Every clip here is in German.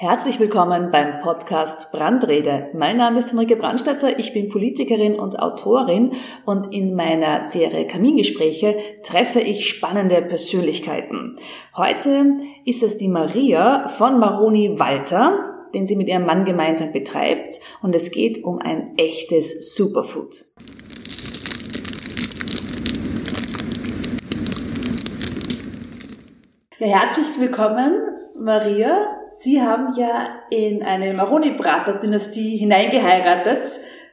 Herzlich willkommen beim Podcast Brandrede. Mein Name ist Henrike Brandstätter, ich bin Politikerin und Autorin und in meiner Serie Kamingespräche treffe ich spannende Persönlichkeiten. Heute ist es die Maria von Maroni Walter, den sie mit ihrem Mann gemeinsam betreibt und es geht um ein echtes Superfood. Ja, herzlich willkommen, Maria. Sie haben ja in eine Maroni-Prater-Dynastie hineingeheiratet.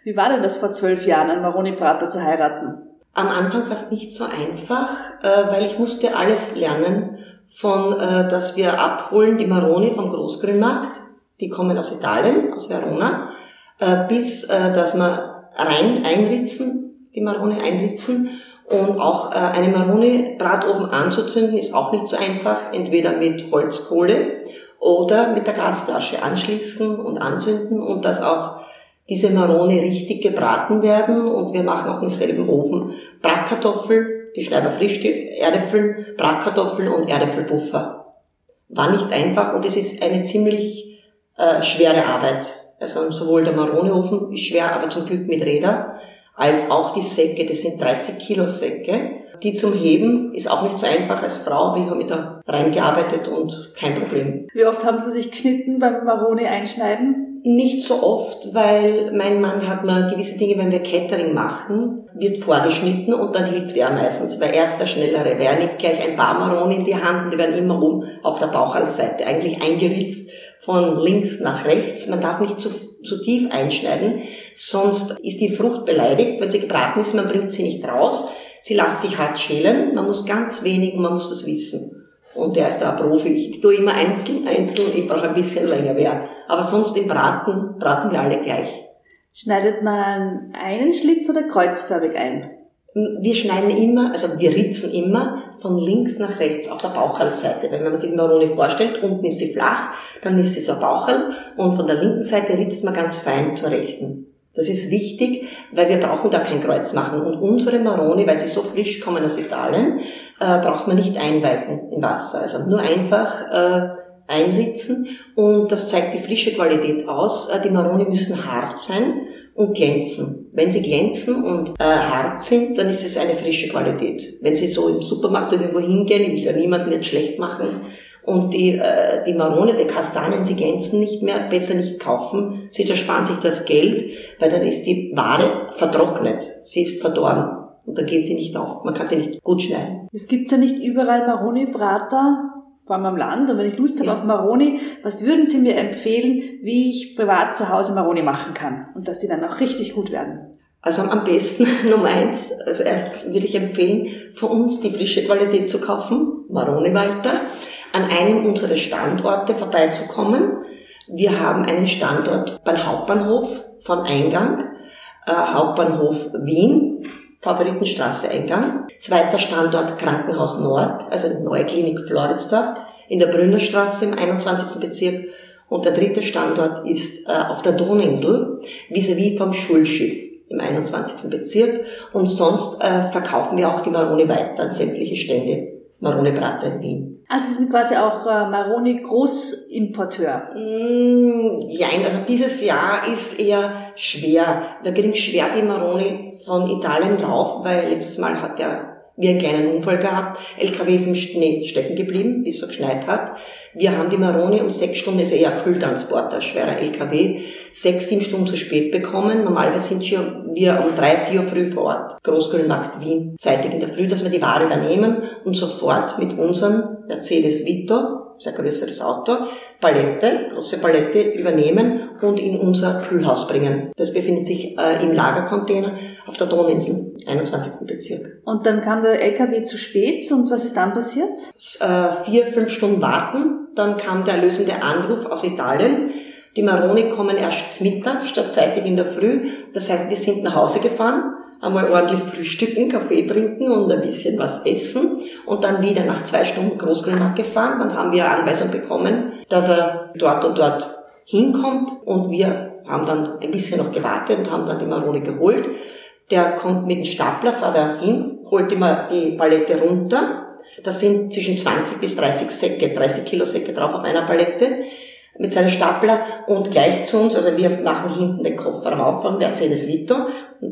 Wie war denn das vor zwölf Jahren, einen Maroni-Prater zu heiraten? Am Anfang fast nicht so einfach, äh, weil ich musste alles lernen von, äh, dass wir abholen die Maroni vom Großgrünmarkt, die kommen aus Italien, aus Verona, äh, bis dass wir rein einritzen, die Maroni einritzen und auch äh, eine Maroni-Bratofen anzuzünden ist auch nicht so einfach, entweder mit Holzkohle oder mit der Gasflasche anschließen und anzünden und dass auch diese Maroni richtig gebraten werden und wir machen auch im selben Ofen Bratkartoffel, die schneiden frisch, die Erdäpfel, Bratkartoffeln und Erdäpfelpuffer. War nicht einfach und es ist eine ziemlich äh, schwere Arbeit. Also sowohl der Maroni-Ofen ist schwer, aber zum Glück mit Räder als auch die Säcke, das sind 30 Kilo Säcke. Die zum Heben ist auch nicht so einfach als Frau, aber ich habe mich da reingearbeitet und kein Problem. Wie oft haben Sie sich geschnitten beim Maroni einschneiden? Nicht so oft, weil mein Mann hat mir gewisse Dinge, wenn wir Catering machen, wird vorgeschnitten und dann hilft er meistens, weil er ist der Schnellere. Wer nimmt gleich ein paar Maroni in die Hand und die werden immer oben auf der Bauchhalsseite eigentlich eingeritzt von links nach rechts. Man darf nicht zu, zu tief einschneiden, sonst ist die Frucht beleidigt. Wenn sie gebraten ist, man bringt sie nicht raus. Sie lässt sich hart schälen. Man muss ganz wenig und man muss das wissen. Und der ist da ein Profi. Ich tue immer einzeln, einzeln. Ich brauche ein bisschen länger mehr. Aber sonst im Braten braten wir alle gleich. Schneidet man einen Schlitz oder kreuzförmig ein? Wir schneiden immer, also wir ritzen immer von links nach rechts auf der Bauchhalsseite. Wenn man sich die Marone vorstellt, unten ist sie flach, dann ist sie so ein Bauchhal und von der linken Seite ritzt man ganz fein zur rechten. Das ist wichtig, weil wir brauchen da kein Kreuz machen. Und unsere Maroni, weil sie so frisch kommen aus Italien, äh, braucht man nicht einweiten im Wasser. Also nur einfach äh, einritzen und das zeigt die frische Qualität aus. Äh, die Maroni müssen hart sein und glänzen. Wenn sie glänzen und äh, hart sind, dann ist es eine frische Qualität. Wenn sie so im Supermarkt oder irgendwo hingehen, ich will ja niemanden jetzt schlecht machen, und die, äh, die Marone, die Kastanien, sie glänzen nicht mehr, besser nicht kaufen, sie ersparen sich das Geld, weil dann ist die Ware vertrocknet, sie ist verdorben. Und dann geht sie nicht auf. Man kann sie nicht gut schneiden. Es gibt ja nicht überall Maroni-Brater, vor allem am Land. Und wenn ich Lust habe ja. auf Maroni, was würden Sie mir empfehlen, wie ich privat zu Hause Maroni machen kann? Und dass die dann auch richtig gut werden? Also am besten Nummer eins, als erstes würde ich empfehlen, von uns die frische Qualität zu kaufen, Maroni Walter, an einem unserer Standorte vorbeizukommen. Wir haben einen Standort beim Hauptbahnhof vom Eingang, äh, Hauptbahnhof Wien, Favoritenstraße Eingang. Zweiter Standort Krankenhaus Nord, also die neue Klinik Floridsdorf in der Brünnerstraße im 21. Bezirk. Und der dritte Standort ist äh, auf der Donauinsel, vis-à-vis vom Schulschiff im 21. Bezirk. Und sonst äh, verkaufen wir auch die Maroni weiter an sämtliche Stände. Maroni Brater in Wien. Also Sie sind quasi auch äh, Maroni Großimporteur? Mm, ja, also dieses Jahr ist eher schwer. Wir kriegen schwer die Maroni von Italien rauf, weil letztes Mal hat ja wir einen kleinen Unfall gehabt. LKW ist im Schnee stecken geblieben, bis es geschneit hat. Wir haben die Maroni um sechs Stunden, ist eher Kühltransporter, schwerer LKW, sechs, sieben Stunden zu spät bekommen. Normalerweise sind wir um drei, vier Uhr früh vor Ort. Großgrünmarkt Wien, zeitig in der Früh, dass wir die Ware übernehmen und sofort mit unserem Mercedes Vito, sehr größeres Auto, Palette, große Palette übernehmen und in unser Kühlhaus bringen. Das befindet sich äh, im Lagercontainer auf der Donauinsel, 21. Bezirk. Und dann kam der LKW zu spät und was ist dann passiert? Äh, vier, fünf Stunden warten, dann kam der erlösende Anruf aus Italien. Die Maroni kommen erst Mittag statt zeitig in der Früh. Das heißt, wir sind nach Hause gefahren einmal ordentlich frühstücken, Kaffee trinken und ein bisschen was essen und dann wieder nach zwei Stunden Großgrünmarkt gefahren. Dann haben wir Anweisung bekommen, dass er dort und dort hinkommt und wir haben dann ein bisschen noch gewartet und haben dann die Maroni geholt. Der kommt mit dem Stapler, fährt er hin, holt immer die Palette runter. Das sind zwischen 20 bis 30 Säcke, 30 Kilo Säcke drauf auf einer Palette. mit seinem Stapler und gleich zu uns, also wir machen hinten den Kofferraum auf von Mercedes Vito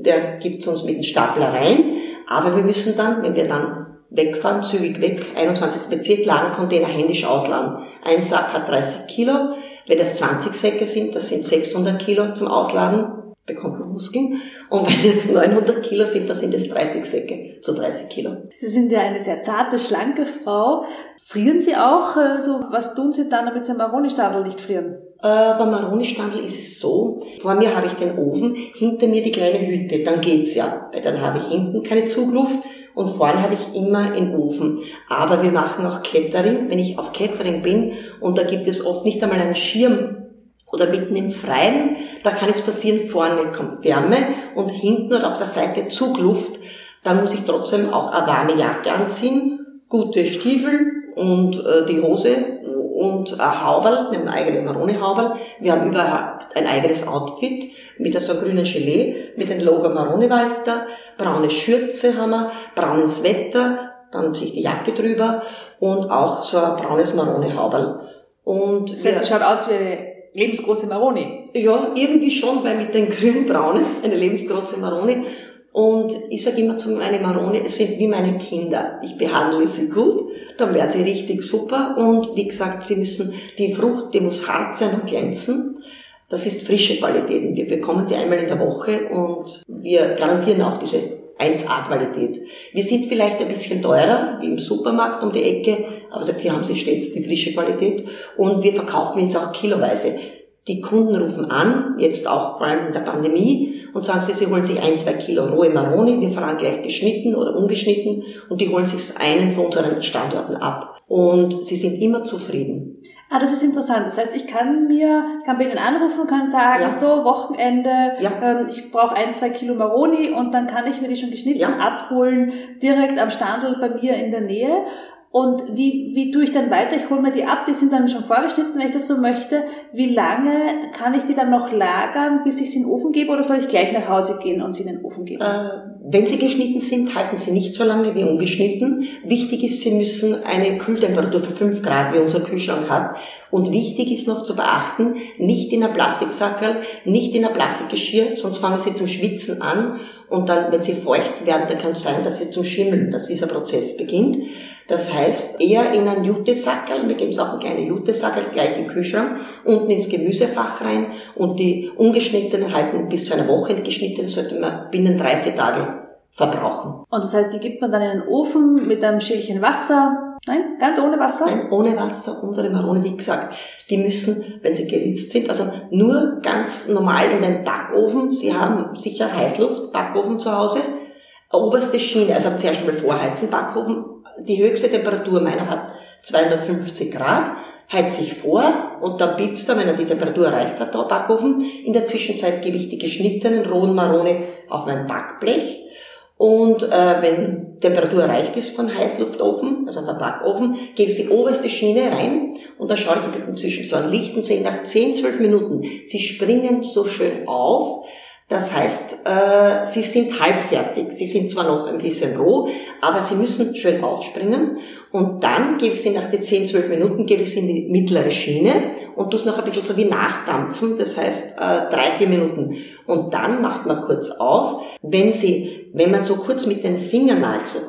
der gibt uns mit dem Stapler rein, aber wir müssen dann, wenn wir dann wegfahren, zügig weg, 21. Bezirk, Lagercontainer händisch ausladen. Ein Sack hat 30 Kilo, wenn das 20 Säcke sind, das sind 600 Kilo zum Ausladen, bekommt man Muskeln. Und wenn das 900 Kilo sind, das sind es 30 Säcke zu 30 Kilo. Sie sind ja eine sehr zarte, schlanke Frau. Frieren Sie auch? Äh, so, was tun Sie dann, damit Sie Maroni-Stadel nicht frieren? Äh, beim Maroni-Standel ist es so, vor mir habe ich den Ofen, hinter mir die kleine Hütte, dann geht's ja. Weil dann habe ich hinten keine Zugluft und vorne habe ich immer einen Ofen. Aber wir machen auch Catering. Wenn ich auf Catering bin und da gibt es oft nicht einmal einen Schirm oder mitten im Freien, da kann es passieren, vorne kommt Wärme und hinten oder auf der Seite Zugluft. Dann muss ich trotzdem auch eine warme Jacke anziehen, gute Stiefel und äh, die Hose und ein Hauberl, wir haben eine eigene Maroni-Hauberl. Wir haben überhaupt ein eigenes Outfit mit so einem grünen Gelee, mit dem Logo Maroni-Walter, braune Schürze haben wir, braunen Sweater, dann ziehe ich die Jacke drüber und auch so ein braunes Maroni-Hauberl. Und das heißt, es schaut aus wie eine lebensgroße Maroni. Ja, irgendwie schon, weil mit den grün-braunen eine lebensgroße Maroni. Und ich sage immer zu meinen Maroni, es sind wie meine Kinder. Ich behandle sie gut, dann werden sie richtig super. Und wie gesagt, sie müssen, die Frucht, die muss hart sein und glänzen. Das ist frische Qualität. Wir bekommen sie einmal in der Woche und wir garantieren auch diese 1A-Qualität. Wir sind vielleicht ein bisschen teurer, wie im Supermarkt um die Ecke, aber dafür haben sie stets die frische Qualität. Und wir verkaufen jetzt auch kiloweise. Die Kunden rufen an, jetzt auch vor allem in der Pandemie, und sagen sie, sie holen sich ein, zwei Kilo rohe Maroni, wir fahren gleich geschnitten oder ungeschnitten, und die holen sich einen von unseren Standorten ab. Und sie sind immer zufrieden. Ah, das ist interessant. Das heißt, ich kann mir, kann bei Ihnen anrufen, kann sagen, ja. so, Wochenende, ja. ähm, ich brauche ein, zwei Kilo Maroni und dann kann ich mir die schon geschnitten ja. abholen, direkt am Standort bei mir in der Nähe. Und wie, wie tue ich dann weiter? Ich hole mir die ab, die sind dann schon vorgeschnitten, wenn ich das so möchte. Wie lange kann ich die dann noch lagern, bis ich sie in den Ofen gebe oder soll ich gleich nach Hause gehen und sie in den Ofen geben? Äh, wenn sie geschnitten sind, halten sie nicht so lange wie ungeschnitten. Wichtig ist, sie müssen eine Kühltemperatur für 5 Grad, wie unser Kühlschrank hat. Und wichtig ist noch zu beachten, nicht in einer Plastiksackerl, nicht in einer Plastikgeschirr, sonst fangen sie zum Schwitzen an und dann, wenn sie feucht werden, dann kann es sein, dass sie zum Schimmeln, dass dieser Prozess beginnt. Das heißt, eher in einen Jutesackerl, wir geben es auch einen kleinen Jutesackerl gleich im Kühlschrank, unten ins Gemüsefach rein und die ungeschnittenen halten bis zu einer Woche, die geschnittenen sollte man binnen drei, vier Tage verbrauchen. Und das heißt, die gibt man dann in den Ofen mit einem Schälchen Wasser, Nein, ganz ohne Wasser? Nein, ohne Wasser. Unsere Marone, wie gesagt, die müssen, wenn sie geritzt sind, also nur ganz normal in den Backofen. Sie haben sicher Heißluft, Backofen zu Hause. Oberste Schiene, also zuerst mal vorheizen, Backofen, die höchste Temperatur meiner hat 250 Grad, heizt sich vor und dann piepst er, wenn er die Temperatur erreicht hat, der Backofen. In der Zwischenzeit gebe ich die geschnittenen rohen Marone auf ein Backblech und äh, wenn Temperatur erreicht ist von Heißluftofen, also der Backofen, gebe ich die oberste Schiene rein und dann schaue ich inzwischen so ein Licht und sehe nach 10, 12 Minuten, sie springen so schön auf, das heißt, äh, sie sind halbfertig. Sie sind zwar noch ein bisschen roh, aber sie müssen schön aufspringen. Und dann gebe ich sie nach den 10, 12 Minuten, gebe ich sie in die mittlere Schiene und tue es noch ein bisschen so wie nachdampfen. Das heißt, äh, drei, vier Minuten. Und dann macht man kurz auf. Wenn sie, wenn man so kurz mit den Fingernagel so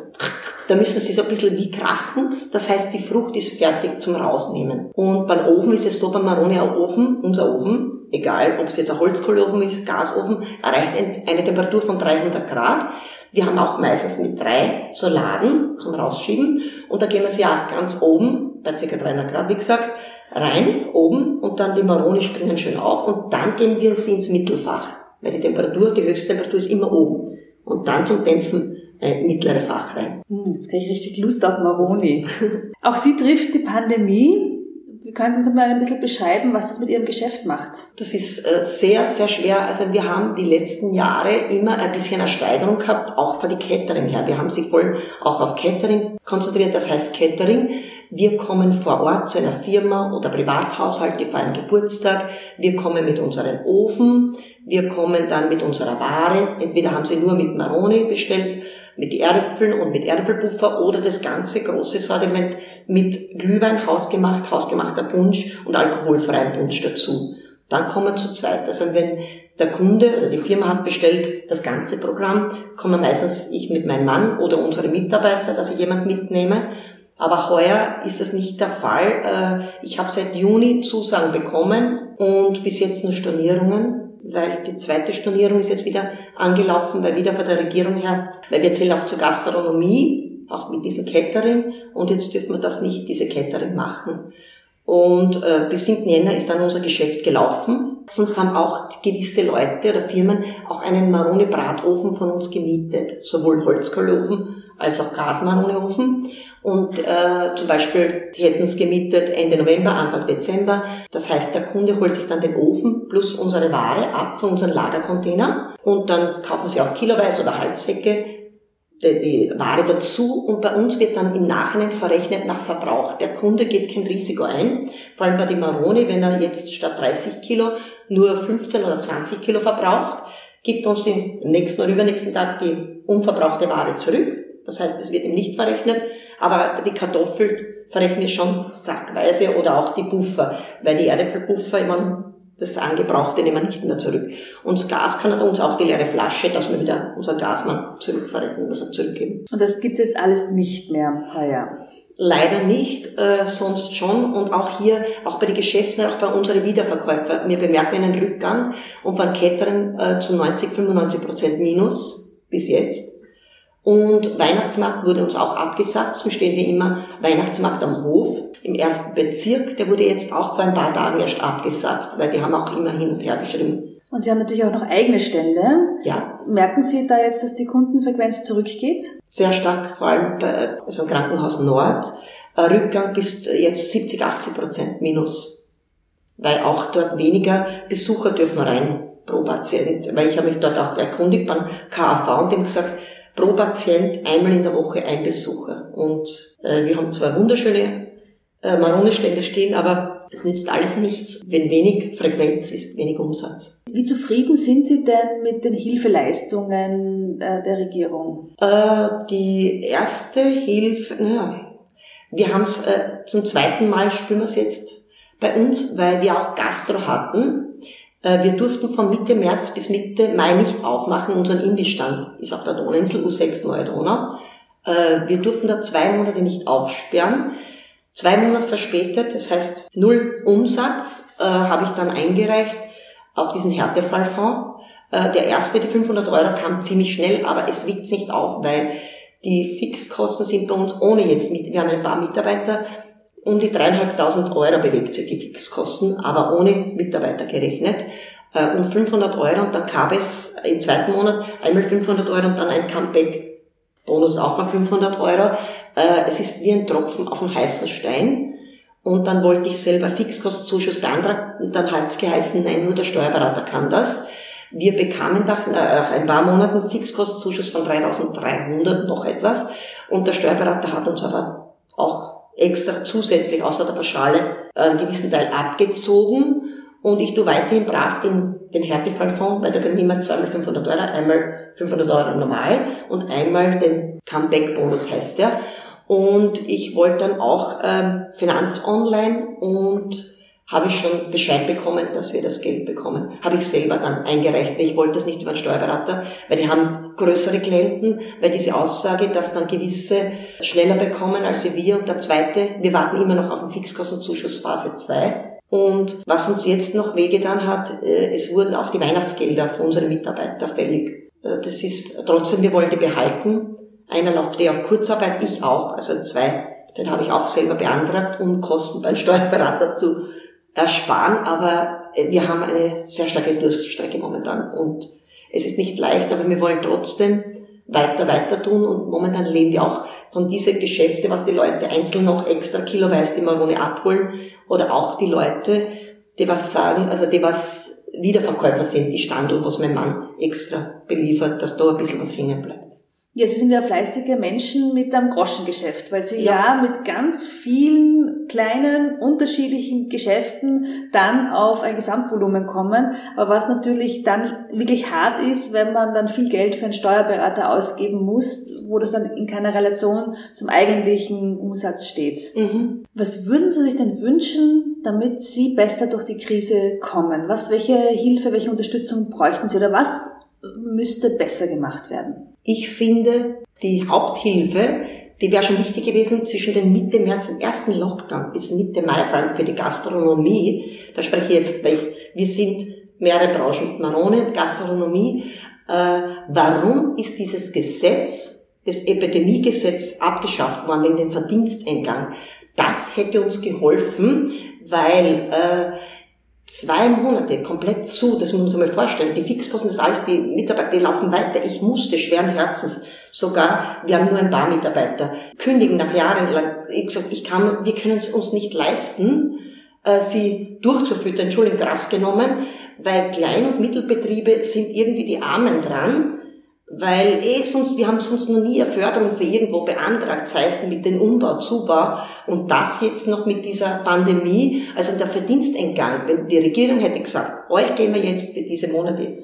da müssen sie so ein bisschen wie krachen. Das heißt, die Frucht ist fertig zum Rausnehmen. Und beim Ofen ist es so, beim Maroni Ofen, unser Ofen, egal ob es jetzt ein Holzkohleofen ist, Gasofen, erreicht eine Temperatur von 300 Grad. Wir haben auch meistens mit drei Solaren zum Rausschieben und da gehen wir sie auch ganz oben, bei ca. 300 Grad, wie gesagt, rein, oben und dann die Maroni springen schön auf und dann gehen wir sie ins Mittelfach, weil die Temperatur, die höchste Temperatur ist immer oben. Und dann zum Dämpfen äh, mittlere Fach rein. Hm, jetzt kriege ich richtig Lust auf Maroni. Auch Sie trifft die Pandemie. Können Sie uns mal ein bisschen beschreiben, was das mit Ihrem Geschäft macht? Das ist äh, sehr, sehr schwer. Also wir haben die letzten Jahre immer ein bisschen eine Steigerung gehabt, auch von die Catering her. Wir haben sich voll auch auf Catering konzentriert, das heißt Catering. Wir kommen vor Ort zu einer Firma oder Privathaushalt, die feiern Geburtstag. Wir kommen mit unserem Ofen. Wir kommen dann mit unserer Ware. Entweder haben sie nur mit Maroni bestellt mit Erdäpfeln und mit Erdäpfelpuffer oder das ganze große Sortiment mit Glühwein, hausgemacht, hausgemachter Punsch und alkoholfreien Punsch dazu. Dann kommen wir zu zweit. Also wenn der Kunde oder die Firma hat bestellt das ganze Programm, kommen meistens ich mit meinem Mann oder unsere Mitarbeiter, dass ich jemand mitnehme. Aber heuer ist das nicht der Fall. Äh, ich habe seit Juni Zusagen bekommen und bis jetzt nur Stornierungen, weil die zweite Stornierung ist jetzt wieder angelaufen, weil wieder von der Regierung her, weil wir zählen auch zur Gastronomie, auch mit diesem Catering und jetzt dürfen wir das nicht, diese Catering machen. Und äh, bis 7. Jänner ist dann unser Geschäft gelaufen. Sonst haben auch gewisse Leute oder Firmen auch einen Maroni-Bratofen von uns gemietet, sowohl Holzkohleofen als auch Gasmaroni-Ofen. Und äh, zum Beispiel die hätten es gemietet Ende November, Anfang Dezember. Das heißt, der Kunde holt sich dann den Ofen plus unsere Ware ab von unseren Lagercontainer und dann kaufen sie auch kiloweise oder Halbsäcke die Ware dazu und bei uns wird dann im Nachhinein verrechnet nach Verbrauch. Der Kunde geht kein Risiko ein, vor allem bei dem Maroni, wenn er jetzt statt 30 Kilo nur 15 oder 20 Kilo verbraucht, gibt uns den nächsten oder übernächsten Tag die unverbrauchte Ware zurück. Das heißt, es wird ihm nicht verrechnet, aber die Kartoffel verrechne ich schon sackweise oder auch die Puffer, weil die Erdäpfelpuffer, ich meine, das Angebrauchte nehmen wir nicht mehr zurück. Und das Gas kann uns auch die leere Flasche, dass wir wieder unser Gasmann zurückverrechnen, also zurückgeben. Und das gibt es alles nicht mehr heuer? Leider nicht, äh, sonst schon. Und auch hier, auch bei den Geschäften, auch bei unseren Wiederverkäufern, wir bemerken einen Rückgang und beim Catering äh, zu 90, 95 Prozent Minus bis jetzt. Und Weihnachtsmarkt wurde uns auch abgesagt. So stehen wir immer Weihnachtsmarkt am Hof im ersten Bezirk. Der wurde jetzt auch vor ein paar Tagen erst abgesagt, weil die haben auch immer hin und her geschrieben. Und Sie haben natürlich auch noch eigene Stände. Ja. Merken Sie da jetzt, dass die Kundenfrequenz zurückgeht? Sehr stark, vor allem bei also im Krankenhaus Nord. Rückgang bis jetzt 70, 80 Prozent minus. Weil auch dort weniger Besucher dürfen rein pro Patient. Weil ich habe mich dort auch erkundigt beim KAV und dem gesagt, pro Patient einmal in der Woche ein Besucher. Und äh, wir haben zwei wunderschöne äh, Maronestände stehen, aber es nützt alles nichts, wenn wenig Frequenz ist, wenig Umsatz. Wie zufrieden sind Sie denn mit den Hilfeleistungen äh, der Regierung? Äh, die erste Hilfe, naja, wir haben es äh, zum zweiten Mal, spüren wir es jetzt bei uns, weil wir auch Gastro hatten wir durften von Mitte März bis Mitte Mai nicht aufmachen. Unser Imbissstand ist auf der Donauinsel U6 Neue Donau. Äh, wir durften da zwei Monate nicht aufsperren. Zwei Monate verspätet, das heißt null Umsatz, äh, habe ich dann eingereicht auf diesen Härtefallfonds. Der erste, die 500 Euro, kam ziemlich schnell, aber es wiegt nicht auf, weil die Fixkosten sind bei uns ohne jetzt mit, wir haben ein paar Mitarbeiter, um die dreieinhalbtausend Euro bewegt sich die Fixkosten, aber ohne Mitarbeiter gerechnet. Äh, um 500 Euro und dann gab es im zweiten Monat einmal 500 Euro und dann ein Comeback Bonus auch von 500 Euro. Äh, es ist wie ein Tropfen auf einen heißen Stein. Und dann wollte ich selber Fixkostenzuschuss beantragen und dann hat es geheißen, nein, nur der Steuerberater kann das. Wir bekamen nach äh, ein paar Monaten Fixkostenzuschuss von 3300 noch etwas und der Steuerberater hat uns aber auch extra zusätzlich außer der Pauschale einen gewissen Teil abgezogen und ich tue weiterhin brav den, den Härtefallfonds, weil da kriegen immer zweimal 500 Euro, einmal 500 Euro normal und einmal den Comeback-Bonus heißt der. Und ich wollte dann auch ähm, Finanz Online und habe ich schon Bescheid bekommen, dass wir das Geld bekommen. Habe ich selber dann eingereicht, ich wollte das nicht über einen Steuerberater, weil die haben größere Klienten, weil diese Aussage, dass dann gewisse schneller bekommen als wir. Und der zweite, wir warten immer noch auf den Fixkostenzuschuss Phase 2. Und was uns jetzt noch wehgetan hat, äh, es wurden auch die Weihnachtsgelder für unsere Mitarbeiter fällig. Äh, das ist trotzdem, wir wollen die behalten. Einer läuft eh auf Kurzarbeit, ich auch, also zwei. Den habe ich auch selber beantragt, um Kosten beim Steuerberater zu ersparen, aber wir haben eine sehr starke Durststrecke momentan. Und es ist nicht leicht, aber wir wollen trotzdem weiter, weiter tun. Und momentan leben wir auch von diesen Geschäfte, was die Leute einzeln noch extra kiloweise die Marone abholen. Oder auch die Leute, die was sagen, also die was Wiederverkäufer sind, die Standel, was mein Mann extra beliefert, dass da ein bisschen was hängen bleibt. Ja, Sie sind ja fleißige Menschen mit einem Groschengeschäft, weil Sie ja. ja. mit ganz vielen kleinen, unterschiedlichen Geschäften dann auf ein Gesamtvolumen kommen. Aber was natürlich dann wirklich hart ist, wenn man dann viel Geld für einen Steuerberater ausgeben muss, wo das dann in keiner Relation zum eigentlichen Umsatz steht. Mhm. Was würden Sie sich denn wünschen, damit Sie besser durch die Krise kommen? Was, welche Hilfe, welche Unterstützung bräuchten Sie oder was müsste besser gemacht werden? Ich finde, die Haupthilfe, die wäre schon wichtig gewesen zwischen den Mitte März, dem ersten Lockdown bis Mitte Mai, vor allem für die Gastronomie. Da spreche ich jetzt, weil ich, wir sind mehrere Branchen, Marone, Gastronomie. Äh, warum ist dieses Gesetz, das Epidemiegesetz abgeschafft worden wegen dem Verdiensteingang? Das hätte uns geholfen, weil äh, zwei Monate komplett zu, das muss man sich mal vorstellen, die Fixkosten, das alles, die Mitarbeiter, die laufen weiter. Ich musste schweren Herzens sogar, wir haben nur ein paar Mitarbeiter, kündigen nach Jahren lang. Ich gesagt, ich kann, wir können es uns nicht leisten, äh, sie durchzufüttern, Entschuldigung, krass genommen, weil Klein- und Mittelbetriebe sind irgendwie die Armen dran, weil eh sonst, wir haben sonst noch nie eine Förderung für irgendwo beantragt, sei es mit dem Umbau, Zubau und das jetzt noch mit dieser Pandemie, also der Verdiensteingang, wenn die Regierung hätte gesagt, euch geben wir jetzt für diese Monate,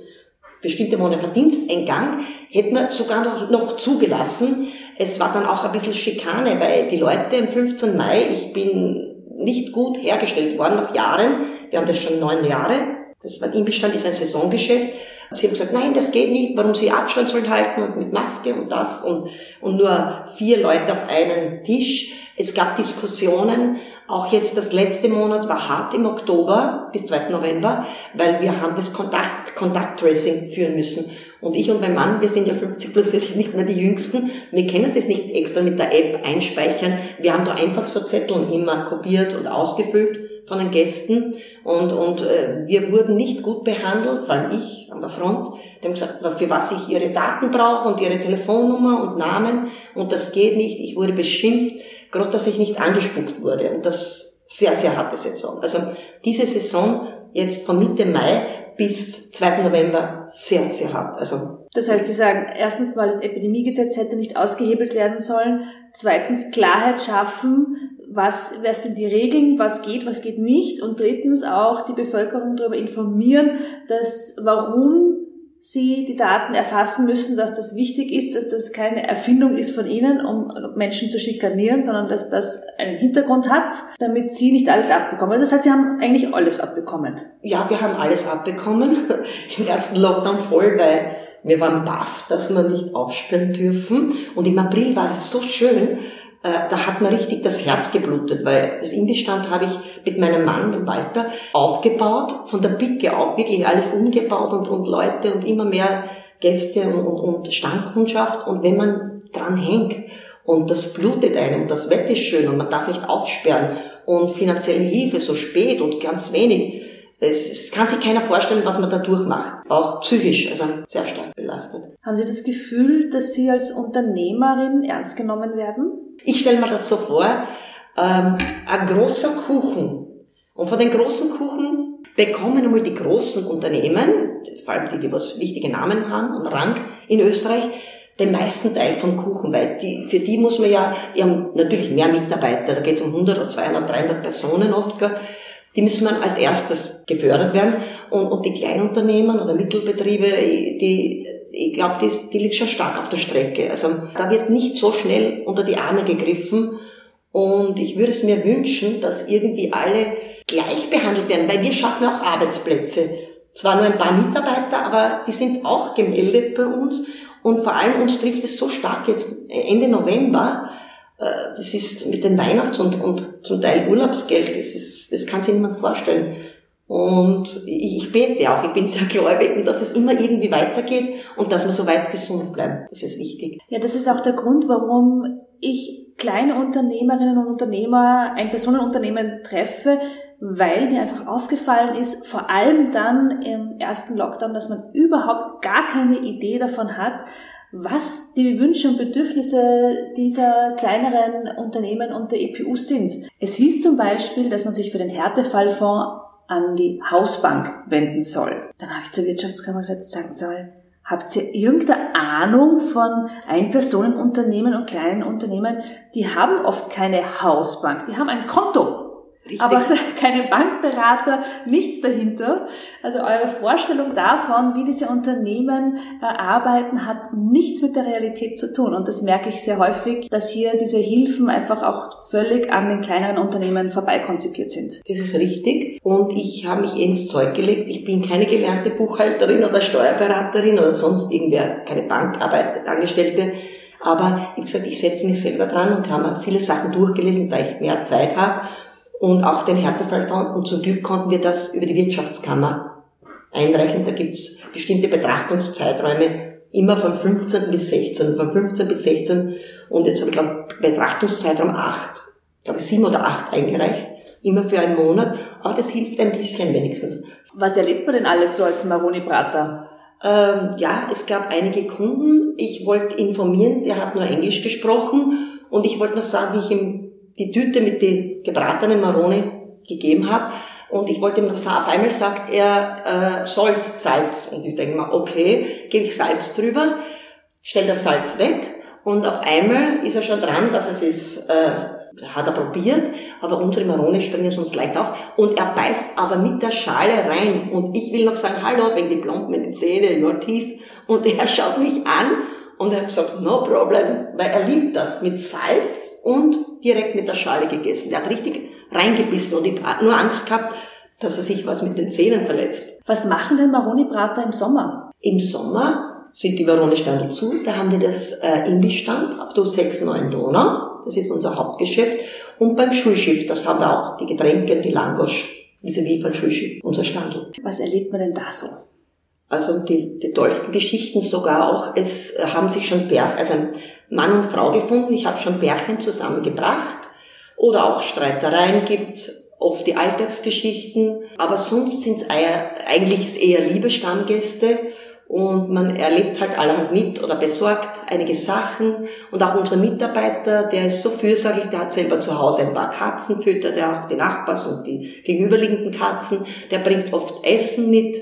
bestimmte Monate Verdiensteingang, hätten wir sogar noch, noch zugelassen. Es war dann auch ein bisschen Schikane, weil die Leute am 15. Mai, ich bin nicht gut hergestellt worden nach Jahren, wir haben das schon neun Jahre, das Imbestand ist ein Saisongeschäft. Sie haben gesagt, nein, das geht nicht, warum Sie Abstand sollen halten und mit Maske und das und, und nur vier Leute auf einen Tisch. Es gab Diskussionen, auch jetzt das letzte Monat war hart im Oktober bis 2. November, weil wir haben das Kontakt, Kontakttracing führen müssen. Und ich und mein Mann, wir sind ja 50 plus, wir sind nicht mehr die Jüngsten. Wir können das nicht extra mit der App einspeichern. Wir haben da einfach so Zettel immer kopiert und ausgefüllt von den Gästen und, und äh, wir wurden nicht gut behandelt, vor allem ich an der Front. Die haben gesagt, für was ich ihre Daten brauche und ihre Telefonnummer und Namen und das geht nicht. Ich wurde beschimpft, gerade dass ich nicht angespuckt wurde und das sehr, sehr harte Saison. Also diese Saison jetzt von Mitte Mai bis 2. November sehr, sehr hart. Also das heißt, Sie sagen, erstens, weil das Epidemiegesetz hätte nicht ausgehebelt werden sollen. Zweitens, Klarheit schaffen, was, was sind die Regeln, was geht, was geht nicht. Und drittens auch die Bevölkerung darüber informieren, dass, warum sie die Daten erfassen müssen, dass das wichtig ist, dass das keine Erfindung ist von ihnen, um Menschen zu schikanieren, sondern dass das einen Hintergrund hat, damit sie nicht alles abbekommen. Also das heißt, sie haben eigentlich alles abbekommen. Ja, wir haben alles abbekommen. Im ersten Lockdown voll, weil wir waren baff, dass wir nicht aufsperren dürfen. Und im April war es so schön, da hat mir richtig das Herz geblutet, weil das Imbestand habe ich mit meinem Mann, dem Walter, aufgebaut, von der Picke auf, wirklich alles umgebaut und, und Leute und immer mehr Gäste und, und, und Stammkundschaft. Und wenn man dran hängt und das blutet einem das Wetter ist schön und man darf nicht aufsperren und finanzielle Hilfe so spät und ganz wenig, es, es kann sich keiner vorstellen, was man da durchmacht. Auch psychisch, also sehr stark belastet. Haben Sie das Gefühl, dass Sie als Unternehmerin ernst genommen werden? Ich stelle mir das so vor, ähm, ein großer Kuchen. Und von den großen Kuchen bekommen einmal die großen Unternehmen, vor allem die, die was wichtige Namen haben und Rang in Österreich, den meisten Teil vom Kuchen, weil die, für die muss man ja, die haben natürlich mehr Mitarbeiter, da geht es um 100 oder 200, 300 Personen oft, gell? Die müssen man als erstes gefördert werden und, und die Kleinunternehmen oder Mittelbetriebe, die ich glaube, die, die liegt schon stark auf der Strecke. Also da wird nicht so schnell unter die Arme gegriffen. Und ich würde es mir wünschen, dass irgendwie alle gleich behandelt werden, weil wir schaffen auch Arbeitsplätze. Zwar nur ein paar Mitarbeiter, aber die sind auch gemeldet bei uns. Und vor allem uns trifft es so stark jetzt Ende November. Äh, das ist mit den Weihnachts- und, und zum Teil Urlaubsgeld, das, ist, das kann sich niemand vorstellen. Und ich, bete auch, ich bin sehr gläubig dass es immer irgendwie weitergeht und dass wir so weit gesund bleiben. Das ist wichtig. Ja, das ist auch der Grund, warum ich kleine Unternehmerinnen und Unternehmer, ein Personenunternehmen treffe, weil mir einfach aufgefallen ist, vor allem dann im ersten Lockdown, dass man überhaupt gar keine Idee davon hat, was die Wünsche und Bedürfnisse dieser kleineren Unternehmen und der EPU sind. Es hieß zum Beispiel, dass man sich für den Härtefallfonds an die Hausbank wenden soll. Dann habe ich zur Wirtschaftskammer gesagt, sagen soll, habt ihr irgendeine Ahnung von Einpersonenunternehmen und kleinen Unternehmen? Die haben oft keine Hausbank, die haben ein Konto. Richtig. aber keine Bankberater, nichts dahinter. Also eure Vorstellung davon, wie diese Unternehmen äh, arbeiten, hat nichts mit der Realität zu tun. Und das merke ich sehr häufig, dass hier diese Hilfen einfach auch völlig an den kleineren Unternehmen vorbeikonzipiert sind. Das ist richtig. Und ich habe mich ins Zeug gelegt. Ich bin keine gelernte Buchhalterin oder Steuerberaterin oder sonst irgendwer, keine Bankarbeit, Angestellte. Aber ich habe gesagt, ich setze mich selber dran und habe viele Sachen durchgelesen, da ich mehr Zeit habe und auch den Härtefall fand. Und zum Glück konnten wir das über die Wirtschaftskammer einreichen. Da gibt's bestimmte Betrachtungszeiträume, immer von 15 bis 16, von 15 bis 16 und jetzt habe ich glaube Betrachtungszeitraum 8, glaube ich 7 oder 8 eingereicht, immer für einen Monat, aber das hilft ein bisschen wenigstens. Was erlebt man denn alles so als Maroni-Brater? Ähm, ja, es gab einige Kunden. Ich wollte informieren, der hat nur Englisch gesprochen und ich wollte nur sagen, wie ich ihm die Tüte mit den gebratenen Maroni gegeben habe. Und ich wollte ihm noch sagen, auf einmal sagt er, äh, Salt, Salz. Und ich denke mal, okay, gebe ich Salz drüber, stell das Salz weg. Und auf einmal ist er schon dran, dass es ist, äh, hat er probiert, aber unsere Marone springen sonst leicht auf. Und er beißt aber mit der Schale rein. Und ich will noch sagen, hallo, wenn die Plomben in die Zähne, nur tief. Und er schaut mich an und er hat gesagt, no problem, weil er liebt das mit Salz und direkt mit der Schale gegessen. Der hat richtig reingebissen und ich habe nur Angst gehabt, dass er sich was mit den Zähnen verletzt. Was machen denn Maroni-Brater im Sommer? Im Sommer sind die Maroni-Stande zu. Da haben wir das äh, Imbissstand auf der 6-9 Donau. Das ist unser Hauptgeschäft. Und beim Schulschiff, das haben wir auch, die Getränke und die Langosch, vis-à-vis von Schulschiff, unser Standel. Was erlebt man denn da so? Also die, die tollsten Geschichten sogar auch, es haben sich schon Bär, also Mann und Frau gefunden, ich habe schon Bärchen zusammengebracht. Oder auch Streitereien gibt's, oft die Alltagsgeschichten, aber sonst sind's eigentlich eher liebe Stammgäste. Und man erlebt halt allerhand mit oder besorgt einige Sachen. Und auch unser Mitarbeiter, der ist so fürsorglich, der hat selber zu Hause ein paar Katzen füttert, der auch die Nachbars und die gegenüberliegenden Katzen, der bringt oft Essen mit,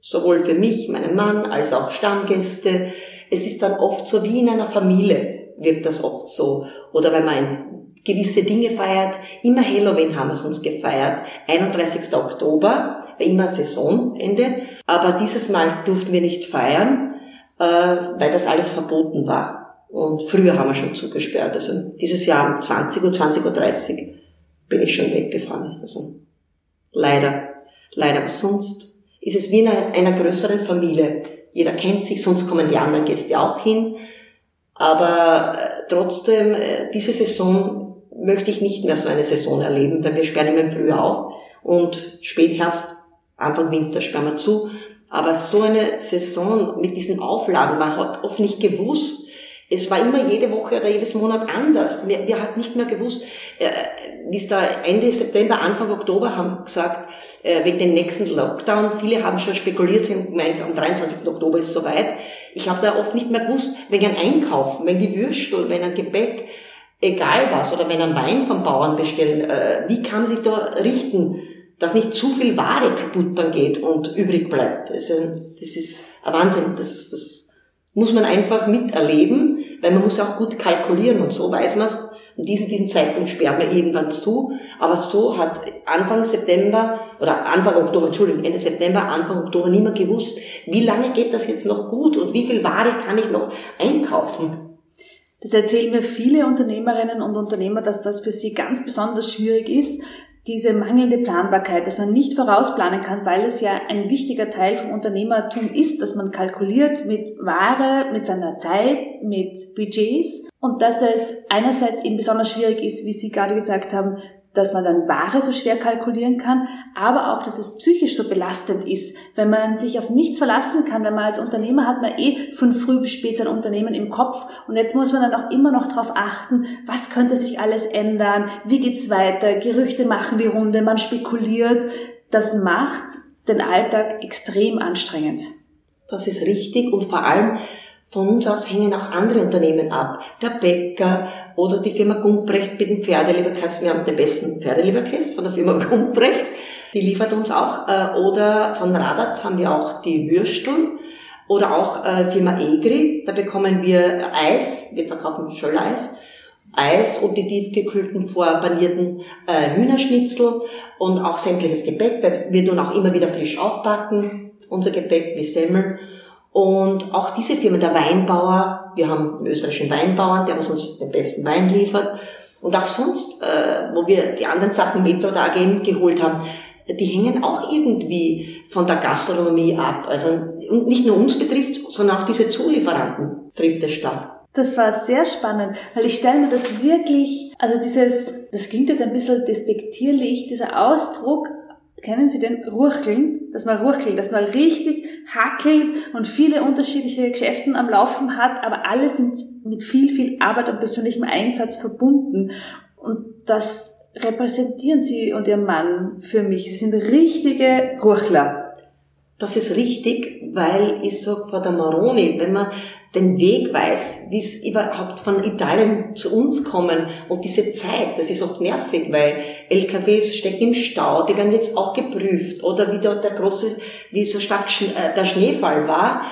sowohl für mich, meinen Mann, als auch Stammgäste. Es ist dann oft so wie in einer Familie, wirkt das oft so. Oder wenn man gewisse Dinge feiert, immer Halloween haben wir uns gefeiert, 31. Oktober, immer Saisonende, aber dieses Mal durften wir nicht feiern, äh, weil das alles verboten war. Und früher haben wir schon zugesperrt. Also dieses Jahr um 20 Uhr, 20.30 Uhr bin ich schon weggefahren. Also leider, leider. Sonst ist es wie in einer größeren Familie. Jeder kennt sich, sonst kommen die anderen Gäste auch hin. Aber äh, trotzdem, äh, diese Saison möchte ich nicht mehr so eine Saison erleben, weil wir sperren immer im Frühjahr auf und Spätherbst, Anfang Winter sperren wir zu. Aber so eine Saison mit diesen Auflagen, man hat oft nicht gewusst, es war immer jede Woche oder jedes Monat anders. Wir, wir hatten nicht mehr gewusst, äh, bis da Ende September, Anfang Oktober haben gesagt, äh, wegen dem nächsten Lockdown, viele haben schon spekuliert, sie haben gemeint, am 23. Oktober ist soweit. Ich habe da oft nicht mehr gewusst, wegen ein Einkaufen, wenn die Würstel, wenn ein Gebäck, egal was, oder wenn ein Wein vom Bauern bestellen, äh, wie kann man sich da richten, dass nicht zu viel Ware kaputt dann geht und übrig bleibt. Also, das ist ein Wahnsinn. Das, das muss man einfach miterleben, weil man muss auch gut kalkulieren und so weiß man es. Und diesen, diesen Zeitpunkt sperrt man irgendwann zu. Aber so hat Anfang September oder Anfang Oktober, Entschuldigung, Ende September, Anfang Oktober niemand gewusst, wie lange geht das jetzt noch gut und wie viel Ware kann ich noch einkaufen. Das erzählen mir viele Unternehmerinnen und Unternehmer, dass das für sie ganz besonders schwierig ist, diese mangelnde Planbarkeit, dass man nicht vorausplanen kann, weil es ja ein wichtiger Teil vom Unternehmertum ist, dass man kalkuliert mit Ware, mit seiner Zeit, mit Budgets und dass es einerseits eben besonders schwierig ist, wie Sie gerade gesagt haben, dass man dann Ware so schwer kalkulieren kann, aber auch, dass es psychisch so belastend ist, wenn man sich auf nichts verlassen kann, wenn man als Unternehmer hat man eh von früh bis spät sein Unternehmen im Kopf und jetzt muss man dann auch immer noch darauf achten, was könnte sich alles ändern, wie geht's weiter, Gerüchte machen die Runde, man spekuliert, das macht den Alltag extrem anstrengend. Das ist richtig und vor allem von uns aus hängen auch andere Unternehmen ab. Der Bäcker oder die Firma Gumprecht mit dem Pferdeleberkäse. Wir haben den besten Pferdeleberkäse von der Firma Gumprecht. Die liefert uns auch. Äh, oder von Radatz haben wir auch die Würsteln. Oder auch äh, Firma Egri. Da bekommen wir Eis. Wir verkaufen Scholleis. Eis und die tiefgekühlten, vorpanierten äh, Hühnerschnitzel und auch sämtliches Gebäck, wir tun auch immer wieder frisch aufbacken, unser Gebäck wie Semmel. Und auch diese Firma, der Weinbauer, wir haben einen österreichischen Weinbauern, der uns den besten Wein liefert. Und auch sonst, äh, wo wir die anderen Sachen Metro da geholt haben, die hängen auch irgendwie von der Gastronomie ab. Also nicht nur uns betrifft, sondern auch diese Zulieferanten trifft es stark. Das war sehr spannend, weil ich stelle mir das wirklich, also dieses, das klingt jetzt ein bisschen despektierlich, dieser Ausdruck, kennen Sie den Rucheln, dass man ruchelt, dass man richtig hackelt und viele unterschiedliche Geschäften am Laufen hat, aber alle sind mit viel, viel Arbeit und persönlichem Einsatz verbunden. Und das repräsentieren Sie und Ihr Mann für mich. Sie sind richtige Ruchler. Das ist richtig, weil ich sag vor der Maroni, wenn man den Weg weiß, wie es überhaupt von Italien zu uns kommen. Und diese Zeit, das ist oft nervig, weil LKWs stecken im Stau, die werden jetzt auch geprüft. Oder wie dort der große, wie so stark äh, der Schneefall war,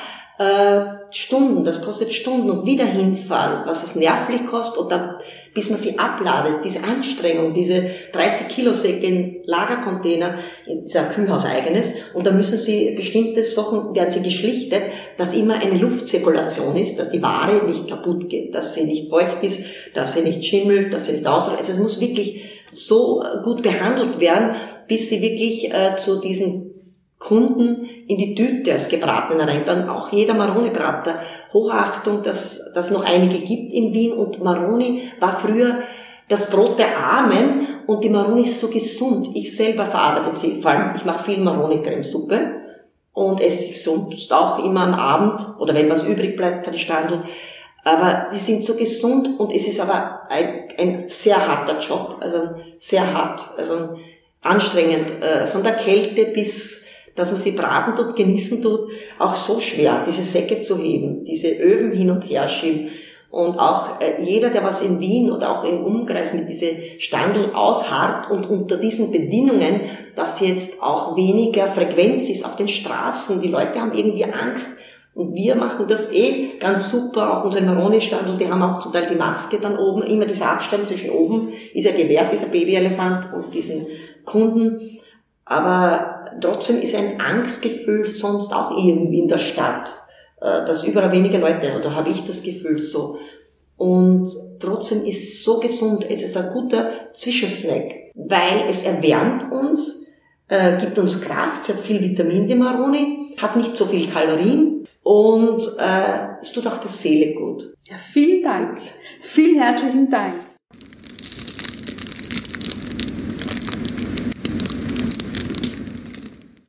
äh, Stunden, das kostet Stunden und wieder hinfahren, was es nervlich kostet oder bis man sie abladet, diese Anstrengung, diese 30 Kilo Säcke in Lagercontainer, in dieser Kühlhaus eigenes und da müssen sie bestimmte Sachen, werden sie geschlichtet, dass immer eine Luftzirkulation ist, dass die Ware nicht kaputt geht, dass sie nicht feucht ist, dass sie nicht schimmelt, dass sie nicht ausdrückt. Also es muss wirklich so gut behandelt werden, bis sie wirklich äh, zu diesen Kunden in die Tüte als Gebratenen rein. Dann auch jeder Maroni-Brater. Hochachtung, dass das noch einige gibt in Wien. Und Maroni war früher das Brot der Armen und die Maroni ist so gesund. Ich selber verarbeite sie, vor allem ich mache viel Maroni-Cremesuppe und esse sie sonst auch immer am Abend oder wenn was übrig bleibt für die Standel. Aber sie sind so gesund und es ist aber ein, ein sehr harter Job, also sehr hart, also anstrengend, äh, von der Kälte bis dass man sie braten tut, genießen tut, auch so schwer, diese Säcke zu heben, diese Öfen hin und her schieben. Und auch äh, jeder, der was in Wien oder auch im Umkreis mit diese Standeln ausharrt und unter diesen Bedingungen, dass jetzt auch weniger Frequenz ist auf den Straßen, die Leute haben irgendwie Angst, und wir machen das eh ganz super, auch unsere Maroni-Standel, die haben auch zum Teil die Maske dann oben, immer dieser Abstand zwischen oben ist ja gewährt, dieser Babyelefant und diesen Kunden. Aber trotzdem ist ein Angstgefühl sonst auch irgendwie in der Stadt, äh, dass überall wenige Leute, oder habe ich das Gefühl so. Und trotzdem ist es so gesund, es ist ein guter Zwischensnack, weil es erwärmt uns, äh, gibt uns Kraft, es hat viel Vitamin, die Maroni, hat nicht so viel Kalorien und äh, es tut auch der Seele gut. Ja, vielen Dank. Vielen herzlichen Dank.